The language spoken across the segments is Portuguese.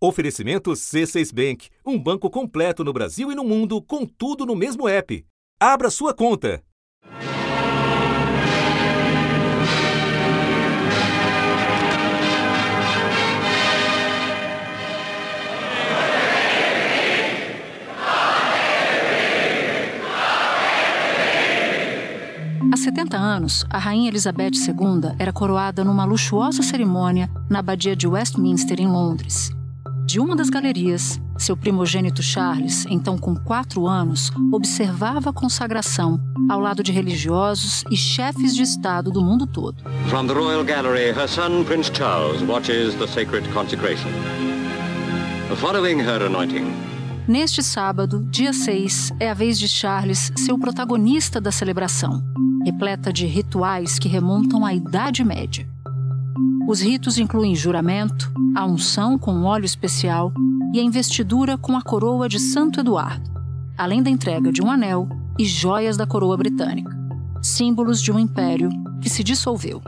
Oferecimento C6 Bank, um banco completo no Brasil e no mundo, com tudo no mesmo app. Abra sua conta. Há 70 anos, a Rainha Elizabeth II era coroada numa luxuosa cerimônia na Abadia de Westminster, em Londres. De uma das galerias, seu primogênito Charles, então com quatro anos, observava a consagração ao lado de religiosos e chefes de Estado do mundo todo. From the Royal Gallery, her son Prince Charles watches the sacred consecration. Following her anointing, Neste sábado, dia 6, é a vez de Charles ser o protagonista da celebração, repleta de rituais que remontam à Idade Média. Os ritos incluem juramento, a unção com óleo especial e a investidura com a coroa de Santo Eduardo, além da entrega de um anel e joias da coroa britânica, símbolos de um império que se dissolveu,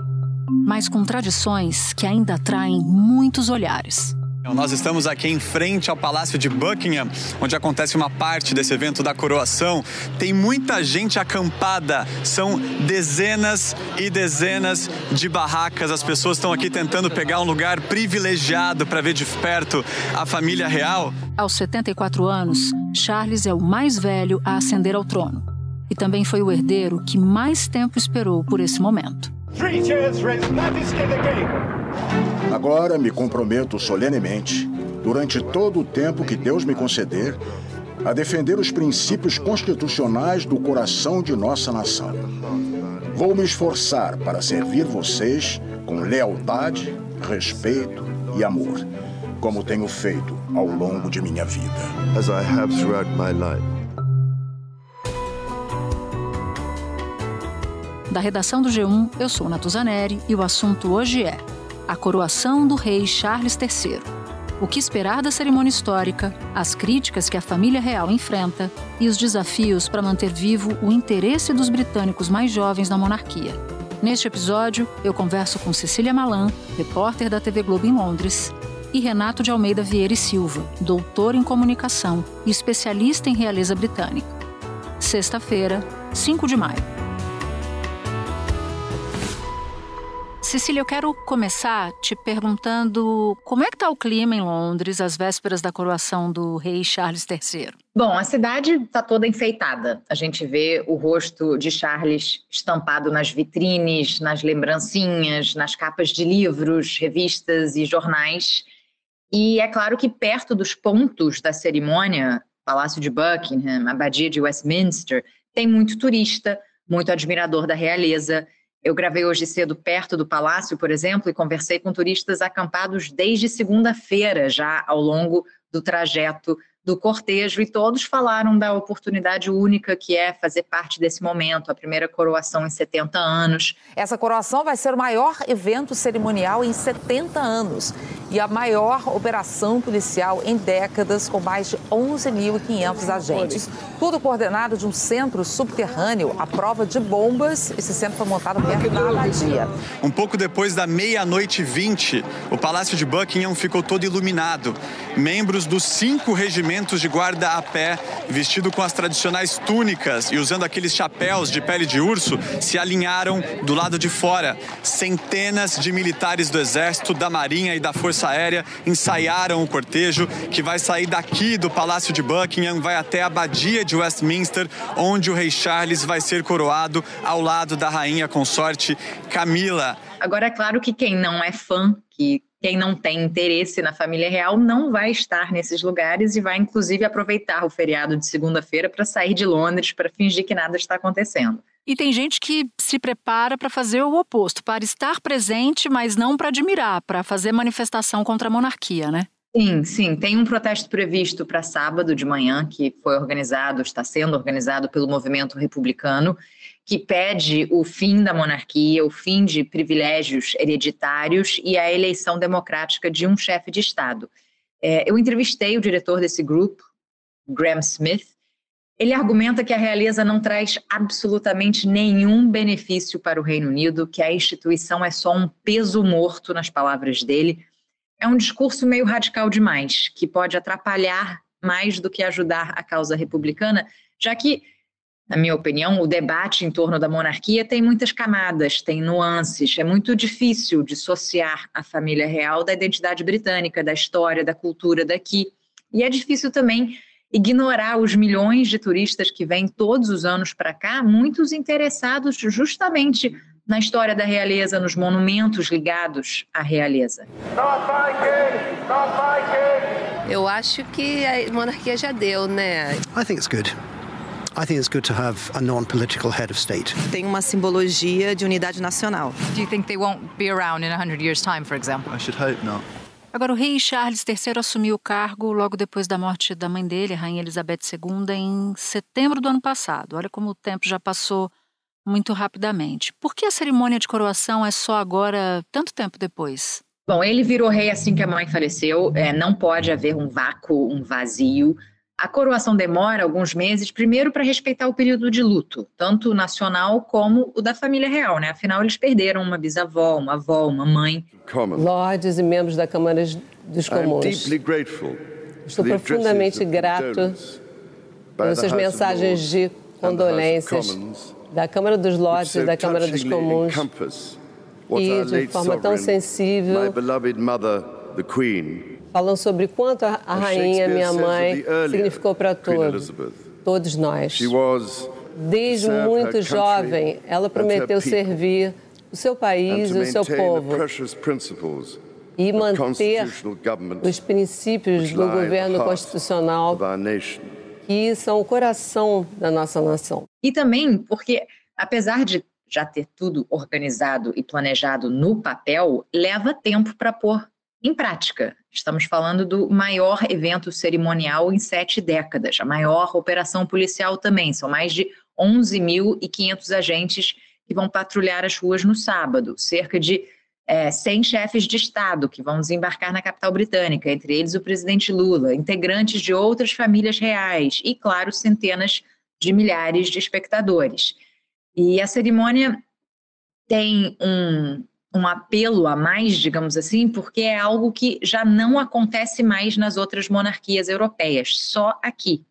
mas com tradições que ainda atraem muitos olhares. Nós estamos aqui em frente ao Palácio de Buckingham, onde acontece uma parte desse evento da coroação. Tem muita gente acampada, são dezenas e dezenas de barracas. As pessoas estão aqui tentando pegar um lugar privilegiado para ver de perto a família real. Aos 74 anos, Charles é o mais velho a ascender ao trono e também foi o herdeiro que mais tempo esperou por esse momento. Three cheers for His Majesty the King. Agora me comprometo solenemente, durante todo o tempo que Deus me conceder, a defender os princípios constitucionais do coração de nossa nação. Vou me esforçar para servir vocês com lealdade, respeito e amor, como tenho feito ao longo de minha vida. as I have throughout my life. Da redação do G1, eu sou Natuzaneri e o assunto hoje é a coroação do rei Charles III. O que esperar da cerimônia histórica, as críticas que a família real enfrenta e os desafios para manter vivo o interesse dos britânicos mais jovens na monarquia. Neste episódio, eu converso com Cecília Malan, repórter da TV Globo em Londres, e Renato de Almeida Vieira e Silva, doutor em comunicação e especialista em realeza britânica. Sexta-feira, 5 de maio. Cecília, eu quero começar te perguntando como é que está o clima em Londres às vésperas da coroação do rei Charles III? Bom, a cidade está toda enfeitada. A gente vê o rosto de Charles estampado nas vitrines, nas lembrancinhas, nas capas de livros, revistas e jornais. E é claro que perto dos pontos da cerimônia, Palácio de Buckingham, Abadia de Westminster, tem muito turista, muito admirador da realeza. Eu gravei hoje cedo perto do palácio, por exemplo, e conversei com turistas acampados desde segunda-feira, já ao longo do trajeto do cortejo, e todos falaram da oportunidade única que é fazer parte desse momento, a primeira coroação em 70 anos. Essa coroação vai ser o maior evento cerimonial em 70 anos e a maior operação policial em décadas, com mais de 11.500 agentes. Tudo coordenado de um centro subterrâneo à prova de bombas. Esse centro foi montado perto da abadia. Um pouco depois da meia-noite e 20, o Palácio de Buckingham ficou todo iluminado. Membros dos cinco regimentos de guarda a pé, vestido com as tradicionais túnicas e usando aqueles chapéus de pele de urso, se alinharam do lado de fora. Centenas de militares do Exército, da Marinha e da Força Aérea ensaiaram o cortejo que vai sair daqui do Palácio de Buckingham, vai até a Abadia de Westminster, onde o rei Charles vai ser coroado ao lado da rainha consorte Camila. Agora, é claro que quem não é fã, que quem não tem interesse na família real, não vai estar nesses lugares e vai, inclusive, aproveitar o feriado de segunda-feira para sair de Londres para fingir que nada está acontecendo. E tem gente que se prepara para fazer o oposto, para estar presente, mas não para admirar, para fazer manifestação contra a monarquia, né? Sim, sim. Tem um protesto previsto para sábado de manhã, que foi organizado, está sendo organizado pelo movimento republicano, que pede o fim da monarquia, o fim de privilégios hereditários e a eleição democrática de um chefe de Estado. É, eu entrevistei o diretor desse grupo, Graham Smith. Ele argumenta que a realeza não traz absolutamente nenhum benefício para o Reino Unido, que a instituição é só um peso morto, nas palavras dele. é um discurso meio radical demais, que pode atrapalhar mais do que ajudar a causa republicana, já que, na minha opinião, o debate em torno da monarquia tem muitas camadas, tem nuances. É muito difícil dissociar a família real da identidade britânica, da história, da cultura daqui. E é difícil também ignorar os milhões de turistas que vêm todos os anos para cá, muitos interessados justamente na história da realeza, nos monumentos ligados à realeza. Eu acho que a monarquia já deu, né? I think it's good. Tem uma simbologia de unidade nacional. Do you think they won't be around in 100 years time, for example? I should hope not. Agora, o rei Charles III assumiu o cargo logo depois da morte da mãe dele, a rainha Elizabeth II, em setembro do ano passado. Olha como o tempo já passou muito rapidamente. Por que a cerimônia de coroação é só agora, tanto tempo depois? Bom, ele virou rei assim que a mãe faleceu. É, não pode haver um vácuo, um vazio. A coroação demora alguns meses, primeiro para respeitar o período de luto, tanto nacional como o da família real, né? Afinal, eles perderam uma bisavó, uma avó, uma mãe. Lordes e membros da Câmara dos Comuns. Estou profundamente grato pelas suas mensagens de condolências da Câmara dos Lordes e da Câmara dos Comuns e de forma tão sensível falam sobre quanto a, a rainha, minha mãe, significou para todos, todos nós. Desde muito jovem, ela prometeu servir o seu país e o seu povo e manter os princípios do governo constitucional que são o coração da nossa nação. E também porque, apesar de já ter tudo organizado e planejado no papel, leva tempo para pôr em prática. Estamos falando do maior evento cerimonial em sete décadas, a maior operação policial também. São mais de 11.500 agentes que vão patrulhar as ruas no sábado, cerca de é, 100 chefes de Estado que vão desembarcar na capital britânica, entre eles o presidente Lula, integrantes de outras famílias reais e, claro, centenas de milhares de espectadores. E a cerimônia tem um, um apelo a mais, digamos assim, porque é algo que já não acontece mais nas outras monarquias europeias, só aqui.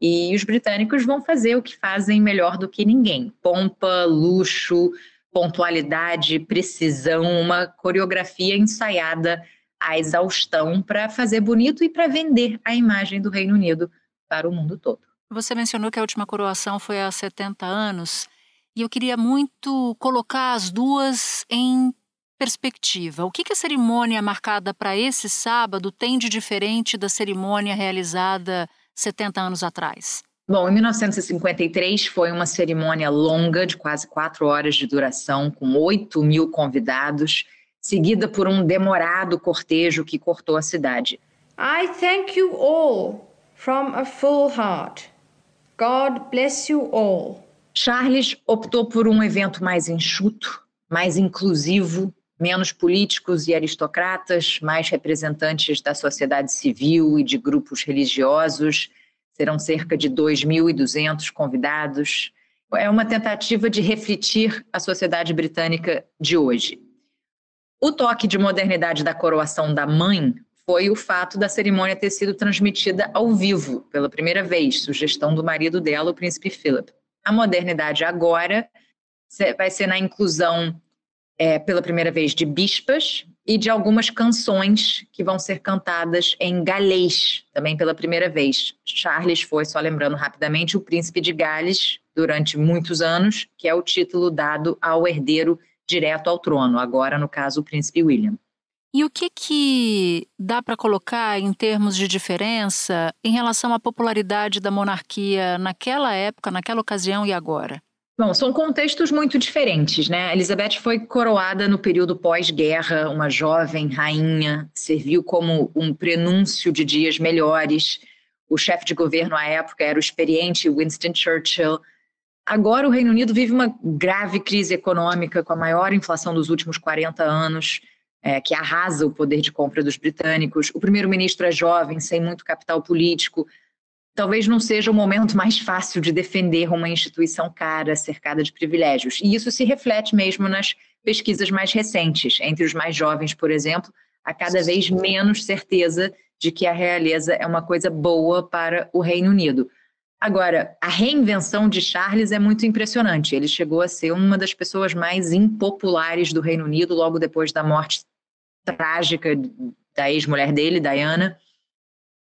E os britânicos vão fazer o que fazem melhor do que ninguém: pompa, luxo, pontualidade, precisão, uma coreografia ensaiada à exaustão para fazer bonito e para vender a imagem do Reino Unido para o mundo todo. Você mencionou que a última coroação foi há 70 anos. E eu queria muito colocar as duas em perspectiva. O que, que a cerimônia marcada para esse sábado tem de diferente da cerimônia realizada 70 anos atrás? Bom, em 1953 foi uma cerimônia longa, de quase quatro horas de duração, com 8 mil convidados, seguida por um demorado cortejo que cortou a cidade. I thank you all from a full heart. God bless you all. Charles optou por um evento mais enxuto, mais inclusivo, menos políticos e aristocratas, mais representantes da sociedade civil e de grupos religiosos. Serão cerca de 2.200 convidados. É uma tentativa de refletir a sociedade britânica de hoje. O toque de modernidade da coroação da mãe foi o fato da cerimônia ter sido transmitida ao vivo pela primeira vez, sugestão do marido dela, o príncipe Philip. A modernidade agora vai ser na inclusão é, pela primeira vez de bispas e de algumas canções que vão ser cantadas em galês, também pela primeira vez. Charles foi, só lembrando rapidamente, o príncipe de Gales durante muitos anos, que é o título dado ao herdeiro direto ao trono, agora no caso o príncipe William. E o que, que dá para colocar em termos de diferença em relação à popularidade da monarquia naquela época, naquela ocasião e agora? Bom, são contextos muito diferentes, né? Elizabeth foi coroada no período pós-guerra, uma jovem rainha, serviu como um prenúncio de dias melhores. O chefe de governo à época era o experiente Winston Churchill. Agora o Reino Unido vive uma grave crise econômica com a maior inflação dos últimos 40 anos é, que arrasa o poder de compra dos britânicos. O primeiro-ministro é jovem, sem muito capital político. Talvez não seja o momento mais fácil de defender uma instituição cara, cercada de privilégios. E isso se reflete mesmo nas pesquisas mais recentes. Entre os mais jovens, por exemplo, a cada vez menos certeza de que a realeza é uma coisa boa para o Reino Unido. Agora, a reinvenção de Charles é muito impressionante. Ele chegou a ser uma das pessoas mais impopulares do Reino Unido logo depois da morte trágica da ex-mulher dele, Diana.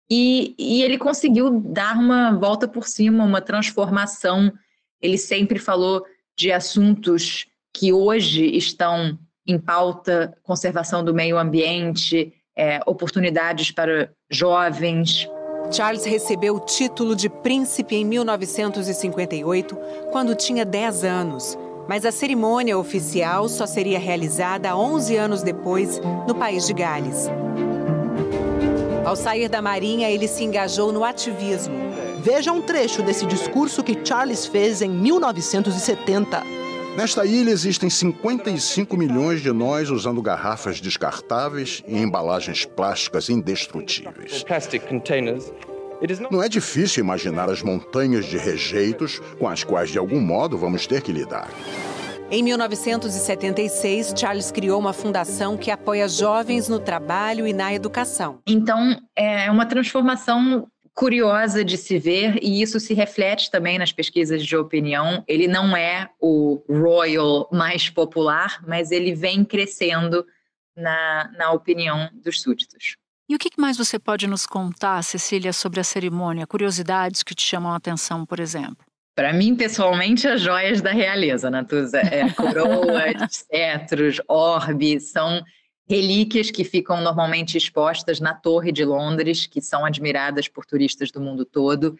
E, e, ele conseguiu dar uma volta por cima, uma transformação. Ele sempre falou de assuntos que hoje estão em pauta: conservação do meio ambiente, é, oportunidades para jovens, Charles recebeu o título de príncipe em 1958, quando tinha 10 anos. Mas a cerimônia oficial só seria realizada 11 anos depois, no país de Gales. Ao sair da Marinha, ele se engajou no ativismo. Veja um trecho desse discurso que Charles fez em 1970. Nesta ilha existem 55 milhões de nós usando garrafas descartáveis e embalagens plásticas indestrutíveis. Não é difícil imaginar as montanhas de rejeitos com as quais, de algum modo, vamos ter que lidar. Em 1976, Charles criou uma fundação que apoia jovens no trabalho e na educação. Então, é uma transformação curiosa de se ver, e isso se reflete também nas pesquisas de opinião. Ele não é o royal mais popular, mas ele vem crescendo na, na opinião dos súditos. E o que mais você pode nos contar, Cecília, sobre a cerimônia? Curiosidades que te chamam a atenção, por exemplo? Para mim, pessoalmente, as joias da realeza, Natuza. É, coroas, cetros, orbe, são relíquias que ficam normalmente expostas na Torre de Londres, que são admiradas por turistas do mundo todo,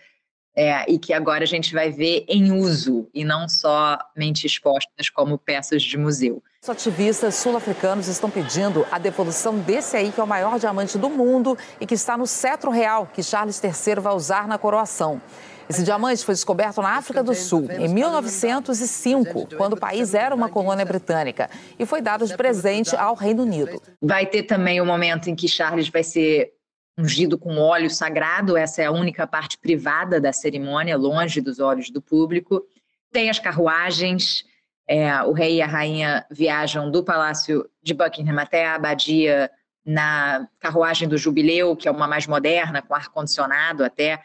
é, e que agora a gente vai ver em uso e não somente expostas como peças de museu. Os ativistas sul-africanos estão pedindo a devolução desse aí, que é o maior diamante do mundo e que está no cetro real que Charles III vai usar na coroação. Esse diamante foi descoberto na África do Sul em 1905, quando o país era uma colônia britânica, e foi dado de presente ao Reino Unido. Vai ter também o momento em que Charles vai ser ungido com óleo sagrado, essa é a única parte privada da cerimônia, longe dos olhos do público. Tem as carruagens, é, o rei e a rainha viajam do palácio de Buckingham até a abadia na carruagem do jubileu, que é uma mais moderna, com ar-condicionado até,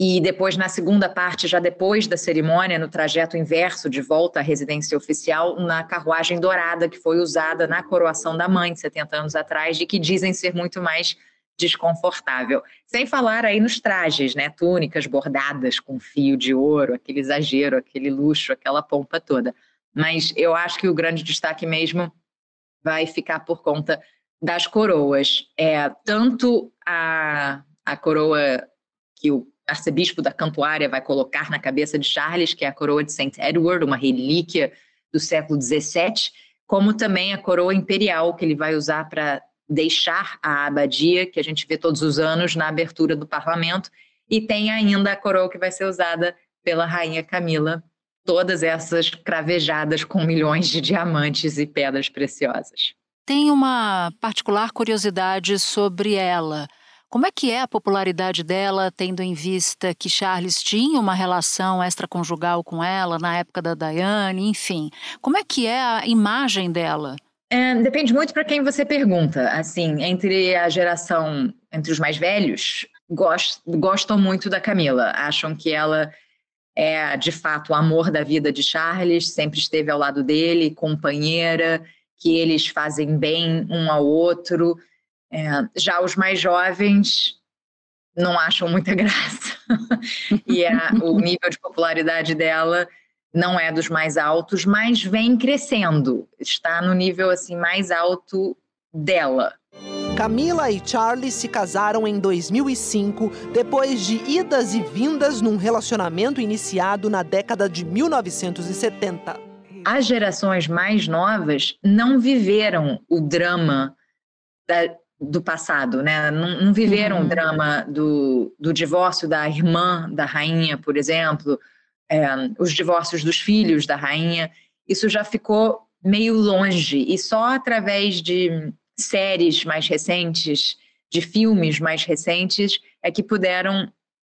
e depois, na segunda parte, já depois da cerimônia, no trajeto inverso de volta à residência oficial, na carruagem dourada que foi usada na coroação da mãe, 70 anos atrás, e que dizem ser muito mais desconfortável. Sem falar aí nos trajes, né? Túnicas bordadas com fio de ouro, aquele exagero, aquele luxo, aquela pompa toda. Mas eu acho que o grande destaque mesmo vai ficar por conta das coroas. É, tanto a, a coroa que o arcebispo da Cantuária vai colocar na cabeça de Charles, que é a coroa de St. Edward, uma relíquia do século XVII, como também a coroa imperial que ele vai usar para deixar a abadia, que a gente vê todos os anos na abertura do parlamento, e tem ainda a coroa que vai ser usada pela rainha Camila, todas essas cravejadas com milhões de diamantes e pedras preciosas. Tem uma particular curiosidade sobre ela. Como é que é a popularidade dela, tendo em vista que Charles tinha uma relação extraconjugal com ela na época da Diane, enfim? Como é que é a imagem dela? É, depende muito para quem você pergunta. Assim, entre a geração, entre os mais velhos, gost, gostam muito da Camila, acham que ela é de fato o amor da vida de Charles, sempre esteve ao lado dele, companheira, que eles fazem bem um ao outro. É, já os mais jovens não acham muita graça. e a, o nível de popularidade dela não é dos mais altos, mas vem crescendo. Está no nível assim mais alto dela. Camila e Charlie se casaram em 2005, depois de idas e vindas num relacionamento iniciado na década de 1970. As gerações mais novas não viveram o drama da, do passado, né? Não, não viveram uhum. o drama do, do divórcio da irmã da rainha, por exemplo, é, os divórcios dos filhos da rainha. Isso já ficou meio longe e só através de séries mais recentes, de filmes mais recentes, é que puderam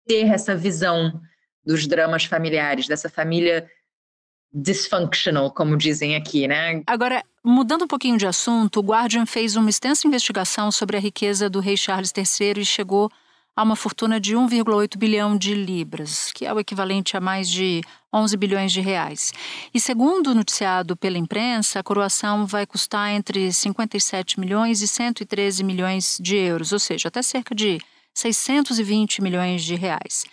ter essa visão dos dramas familiares, dessa família dysfunctional, como dizem aqui, né? Agora, Mudando um pouquinho de assunto, o Guardian fez uma extensa investigação sobre a riqueza do rei Charles III e chegou a uma fortuna de 1,8 bilhão de libras, que é o equivalente a mais de 11 bilhões de reais. E segundo noticiado pela imprensa, a coroação vai custar entre 57 milhões e 113 milhões de euros, ou seja, até cerca de 620 milhões de reais.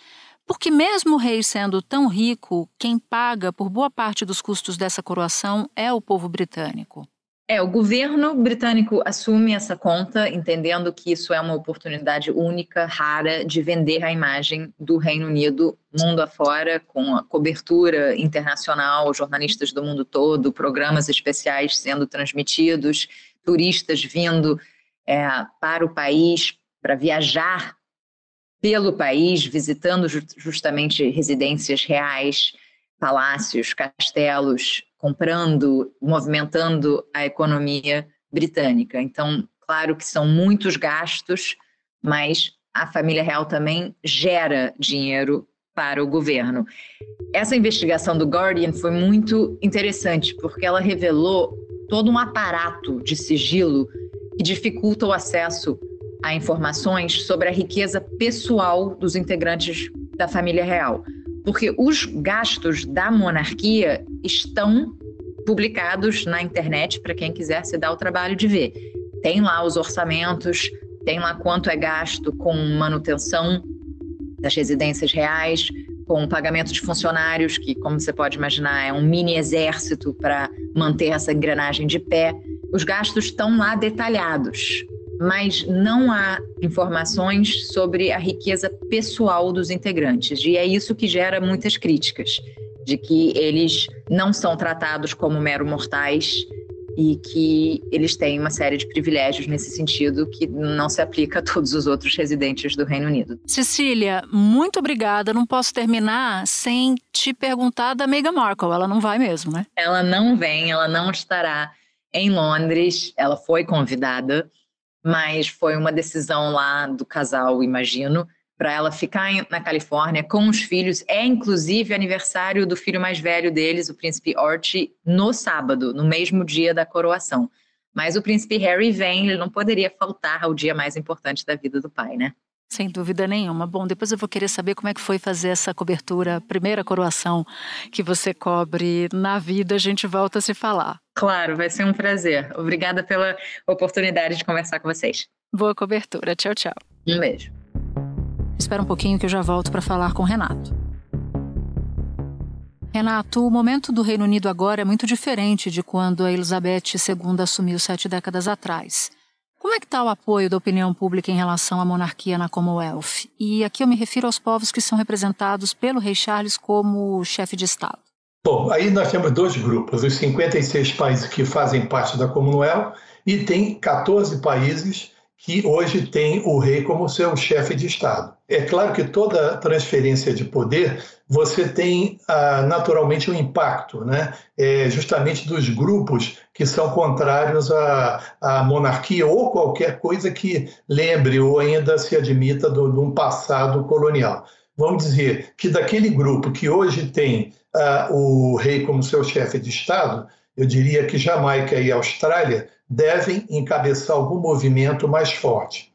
Porque mesmo o rei sendo tão rico, quem paga por boa parte dos custos dessa coroação é o povo britânico. É, o governo britânico assume essa conta, entendendo que isso é uma oportunidade única, rara, de vender a imagem do Reino Unido mundo afora, com a cobertura internacional, jornalistas do mundo todo, programas especiais sendo transmitidos, turistas vindo é, para o país para viajar pelo país, visitando justamente residências reais, palácios, castelos, comprando, movimentando a economia britânica. Então, claro que são muitos gastos, mas a família real também gera dinheiro para o governo. Essa investigação do Guardian foi muito interessante, porque ela revelou todo um aparato de sigilo que dificulta o acesso a informações sobre a riqueza pessoal dos integrantes da família real porque os gastos da monarquia estão publicados na internet para quem quiser se dar o trabalho de ver. Tem lá os orçamentos, tem lá quanto é gasto com manutenção das residências reais, com pagamento de funcionários, que, como você pode imaginar, é um mini exército para manter essa engrenagem de pé. Os gastos estão lá detalhados mas não há informações sobre a riqueza pessoal dos integrantes. E é isso que gera muitas críticas, de que eles não são tratados como mero mortais e que eles têm uma série de privilégios nesse sentido que não se aplica a todos os outros residentes do Reino Unido. Cecília, muito obrigada. Não posso terminar sem te perguntar da Meghan Markle. Ela não vai mesmo, né? Ela não vem, ela não estará em Londres. Ela foi convidada mas foi uma decisão lá do casal, imagino, para ela ficar na Califórnia com os filhos. É inclusive aniversário do filho mais velho deles, o príncipe Archie, no sábado, no mesmo dia da coroação. Mas o príncipe Harry vem, ele não poderia faltar ao dia mais importante da vida do pai, né? Sem dúvida nenhuma. Bom, depois eu vou querer saber como é que foi fazer essa cobertura, primeira coroação que você cobre na vida. A gente volta a se falar. Claro, vai ser um prazer. Obrigada pela oportunidade de conversar com vocês. Boa cobertura. Tchau, tchau. Um beijo. Espera um pouquinho que eu já volto para falar com o Renato. Renato, o momento do Reino Unido agora é muito diferente de quando a Elizabeth II assumiu sete décadas atrás. Como é que está o apoio da opinião pública em relação à monarquia na Commonwealth? E aqui eu me refiro aos povos que são representados pelo rei Charles como chefe de Estado. Bom, aí nós temos dois grupos, os 56 países que fazem parte da Commonwealth e tem 14 países que hoje tem o rei como seu chefe de Estado. É claro que toda transferência de poder você tem ah, naturalmente um impacto, né? É justamente dos grupos que são contrários à, à, monarquia ou qualquer coisa que lembre ou ainda se admita de um passado colonial. Vamos dizer que daquele grupo que hoje tem ah, o rei como seu chefe de Estado, eu diria que Jamaica e Austrália devem encabeçar algum movimento mais forte.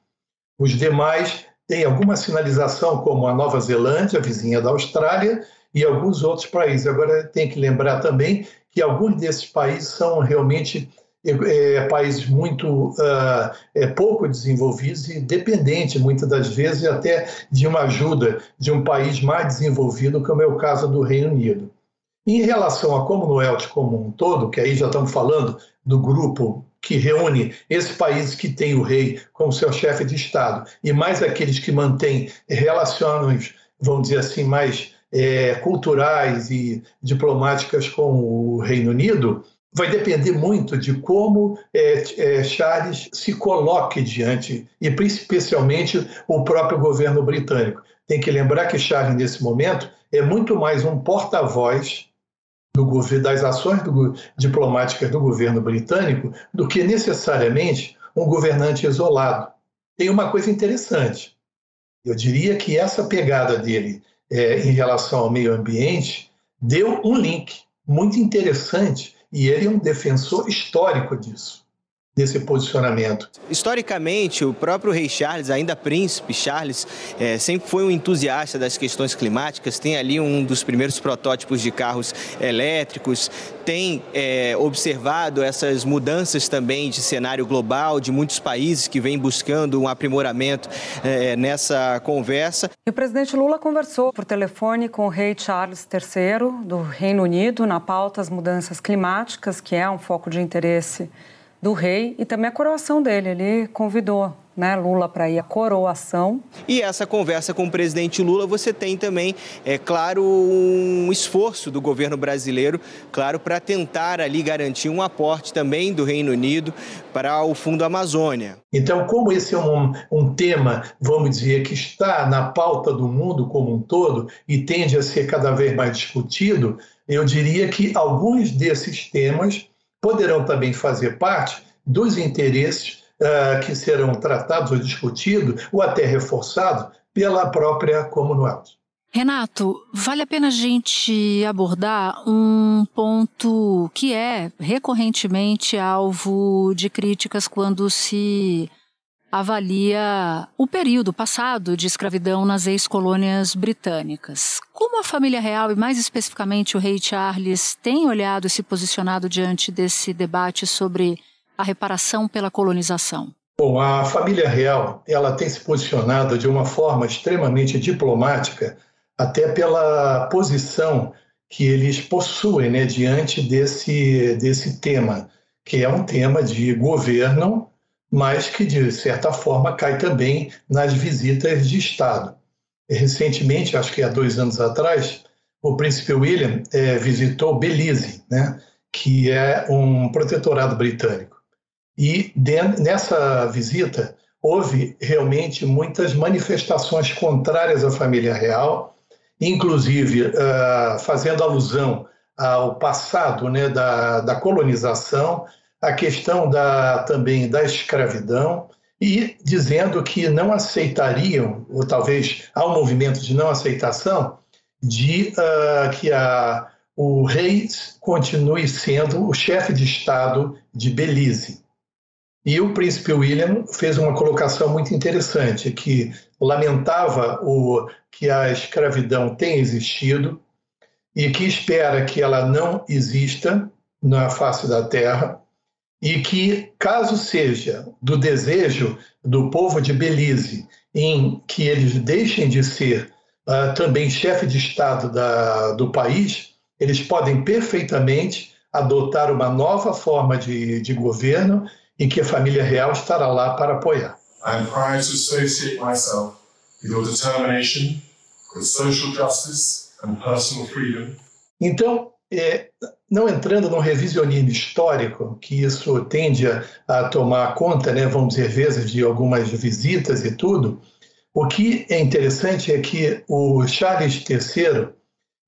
Os demais têm alguma sinalização, como a Nova Zelândia, vizinha da Austrália, e alguns outros países. Agora, tem que lembrar também que alguns desses países são realmente é, países muito uh, é, pouco desenvolvidos e dependentes, muitas das vezes, até de uma ajuda de um país mais desenvolvido, como é o caso do Reino Unido. Em relação à Commonwealth como um todo, que aí já estamos falando do grupo que reúne esses países que têm o rei como seu chefe de Estado e mais aqueles que mantêm relações, vamos dizer assim, mais é, culturais e diplomáticas com o Reino Unido, vai depender muito de como é, é, Charles se coloque diante, e especialmente o próprio governo britânico. Tem que lembrar que Charles, nesse momento, é muito mais um porta-voz do, das ações do, diplomáticas do governo britânico do que necessariamente um governante isolado. Tem uma coisa interessante. Eu diria que essa pegada dele é, em relação ao meio ambiente deu um link muito interessante E ele é um defensor histórico disso desse posicionamento. Historicamente, o próprio rei Charles, ainda príncipe Charles, é, sempre foi um entusiasta das questões climáticas. Tem ali um dos primeiros protótipos de carros elétricos. Tem é, observado essas mudanças também de cenário global de muitos países que vêm buscando um aprimoramento é, nessa conversa. E o presidente Lula conversou por telefone com o rei Charles III do Reino Unido na pauta as mudanças climáticas, que é um foco de interesse do rei e também a coroação dele. Ele convidou né, Lula para ir à coroação. E essa conversa com o presidente Lula, você tem também, é claro, um esforço do governo brasileiro, claro, para tentar ali garantir um aporte também do Reino Unido para o Fundo Amazônia. Então, como esse é um, um tema, vamos dizer, que está na pauta do mundo como um todo e tende a ser cada vez mais discutido, eu diria que alguns desses temas poderão também fazer parte dos interesses uh, que serão tratados ou discutidos ou até reforçados pela própria Commonwealth. Renato, vale a pena a gente abordar um ponto que é recorrentemente alvo de críticas quando se avalia o período passado de escravidão nas ex-colônias britânicas. Como a família real e mais especificamente o rei Charles tem olhado e se posicionado diante desse debate sobre a reparação pela colonização? Bom, a família real ela tem se posicionado de uma forma extremamente diplomática, até pela posição que eles possuem né, diante desse, desse tema, que é um tema de governo mas que, de certa forma, cai também nas visitas de Estado. Recentemente, acho que há dois anos atrás, o príncipe William é, visitou Belize, né, que é um protetorado britânico. E nessa visita houve realmente muitas manifestações contrárias à família real, inclusive uh, fazendo alusão ao passado né, da, da colonização, a questão da, também da escravidão e dizendo que não aceitariam, ou talvez há um movimento de não aceitação, de uh, que a, o rei continue sendo o chefe de Estado de Belize. E o príncipe William fez uma colocação muito interessante, que lamentava o, que a escravidão tenha existido e que espera que ela não exista na face da terra, e que, caso seja do desejo do povo de Belize em que eles deixem de ser uh, também chefe de Estado da, do país, eles podem perfeitamente adotar uma nova forma de, de governo e que a família real estará lá para apoiar. I'm proud to associate myself with your determination for social justice and personal freedom. Então, é, não entrando num revisionismo histórico, que isso tende a, a tomar conta, né, vamos dizer, vezes de algumas visitas e tudo, o que é interessante é que o Charles III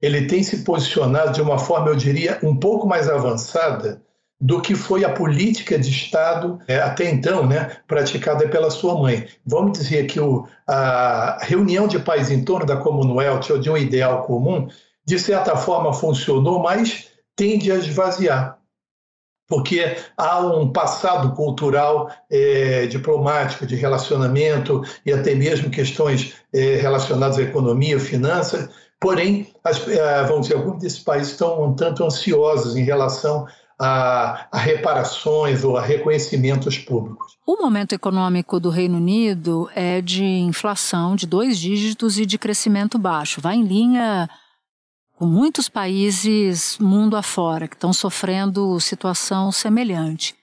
ele tem se posicionado de uma forma, eu diria, um pouco mais avançada do que foi a política de Estado é, até então, né, praticada pela sua mãe. Vamos dizer que o, a reunião de países em torno da Commonwealth ou de um ideal comum de certa forma funcionou, mas tende a esvaziar. Porque há um passado cultural, é, diplomático, de relacionamento e até mesmo questões é, relacionadas à economia, finanças. Porém, as, é, vamos dizer, alguns desses países estão um tanto ansiosos em relação a, a, reparações ou a reconhecimentos públicos. O momento econômico do Reino Unido é de inflação de dois dígitos e de crescimento baixo. Vai em linha com muitos países mundo afora que estão sofrendo situação semelhante.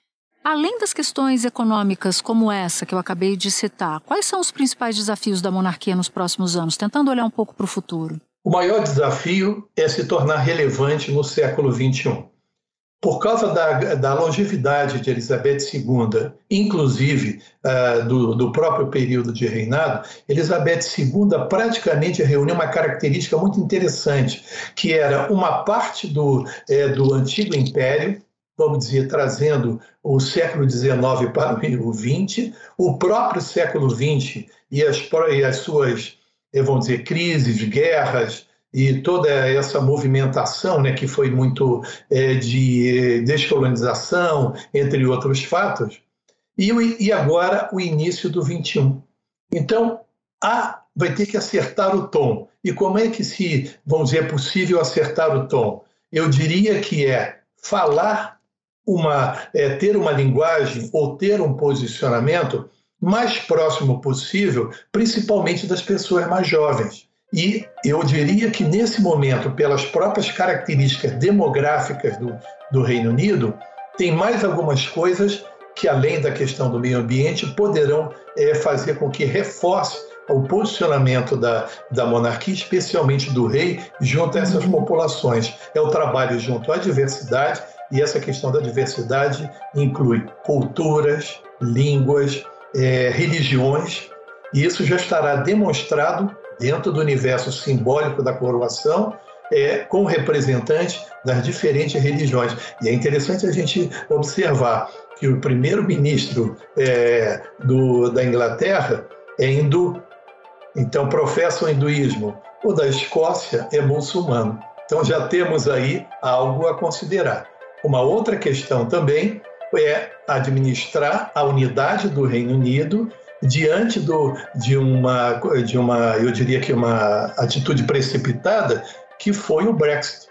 Além das questões econômicas como essa que eu acabei de citar, quais são os principais desafios da monarquia nos próximos anos, tentando olhar um pouco para o futuro? O maior desafio é se tornar relevante no século XXI. Por causa da, da longevidade de Elizabeth II, inclusive uh, do, do, próprio período de reinado, Elizabeth II praticamente reuniu uma característica muito interessante, que era uma parte do, é, do antigo império, vamos dizer, trazendo o século XIX para o XX, o próprio século XX e as, e as suas, vamos dizer, crises, guerras, e toda essa movimentação, né, que foi muito é, de descolonização, entre outros fatos, e, e agora o início do 21. Então, há, vai ter que acertar o tom. E como é que se, vamos dizer, é possível acertar o tom? Eu diria que é falar uma, é, ter uma linguagem ou ter um posicionamento mais próximo possível, principalmente das pessoas mais jovens. E eu diria que nesse momento, pelas próprias características demográficas do, do Reino Unido, tem mais algumas coisas que, além da questão do meio ambiente, poderão é, fazer com que reforce o posicionamento da, da monarquia, especialmente do rei, junto a essas populações. É o trabalho junto à diversidade, e essa questão da diversidade inclui culturas, línguas, é, religiões, e isso já estará demonstrado dentro do universo simbólico da coroação, é, com representantes das diferentes religiões. E é interessante a gente observar que o primeiro-ministro é, da Inglaterra é hindu, então professa o hinduísmo. O da Escócia é muçulmano. Então já temos aí algo a considerar. Uma outra questão também é administrar a unidade do Reino Unido diante do, de, uma, de uma, eu diria que uma atitude precipitada, que foi o Brexit.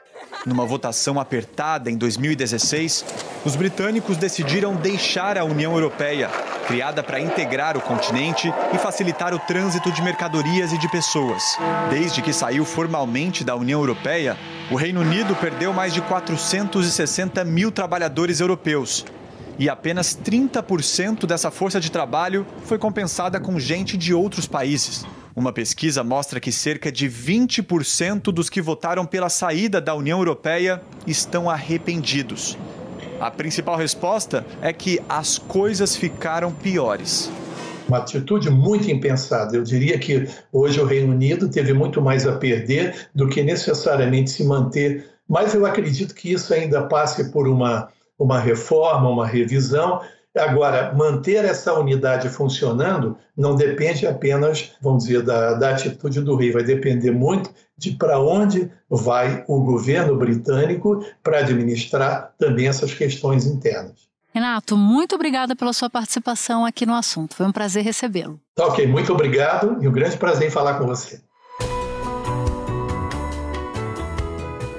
Numa votação apertada em 2016, os britânicos decidiram deixar a União Europeia, criada para integrar o continente e facilitar o trânsito de mercadorias e de pessoas. Desde que saiu formalmente da União Europeia, o Reino Unido perdeu mais de 460 mil trabalhadores europeus, e apenas 30% dessa força de trabalho foi compensada com gente de outros países. Uma pesquisa mostra que cerca de 20% dos que votaram pela saída da União Europeia estão arrependidos. A principal resposta é que as coisas ficaram piores. Uma atitude muito impensada. Eu diria que hoje o Reino Unido teve muito mais a perder do que necessariamente se manter. Mas eu acredito que isso ainda passe por uma uma reforma, uma revisão. Agora, manter essa unidade funcionando não depende apenas, vamos dizer, da, da atitude do rei, vai depender muito de para onde vai o governo britânico para administrar também essas questões internas. Renato, muito obrigada pela sua participação aqui no assunto. Foi um prazer recebê-lo. Tá ok, muito obrigado e um grande prazer em falar com você.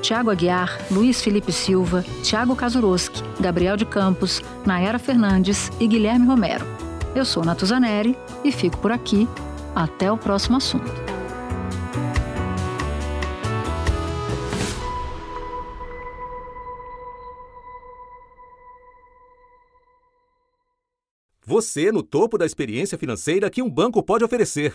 Tiago Aguiar, Luiz Felipe Silva, Tiago Kazuroski, Gabriel de Campos, Nayara Fernandes e Guilherme Romero. Eu sou Natuzaneri e fico por aqui. Até o próximo assunto. Você no topo da experiência financeira que um banco pode oferecer.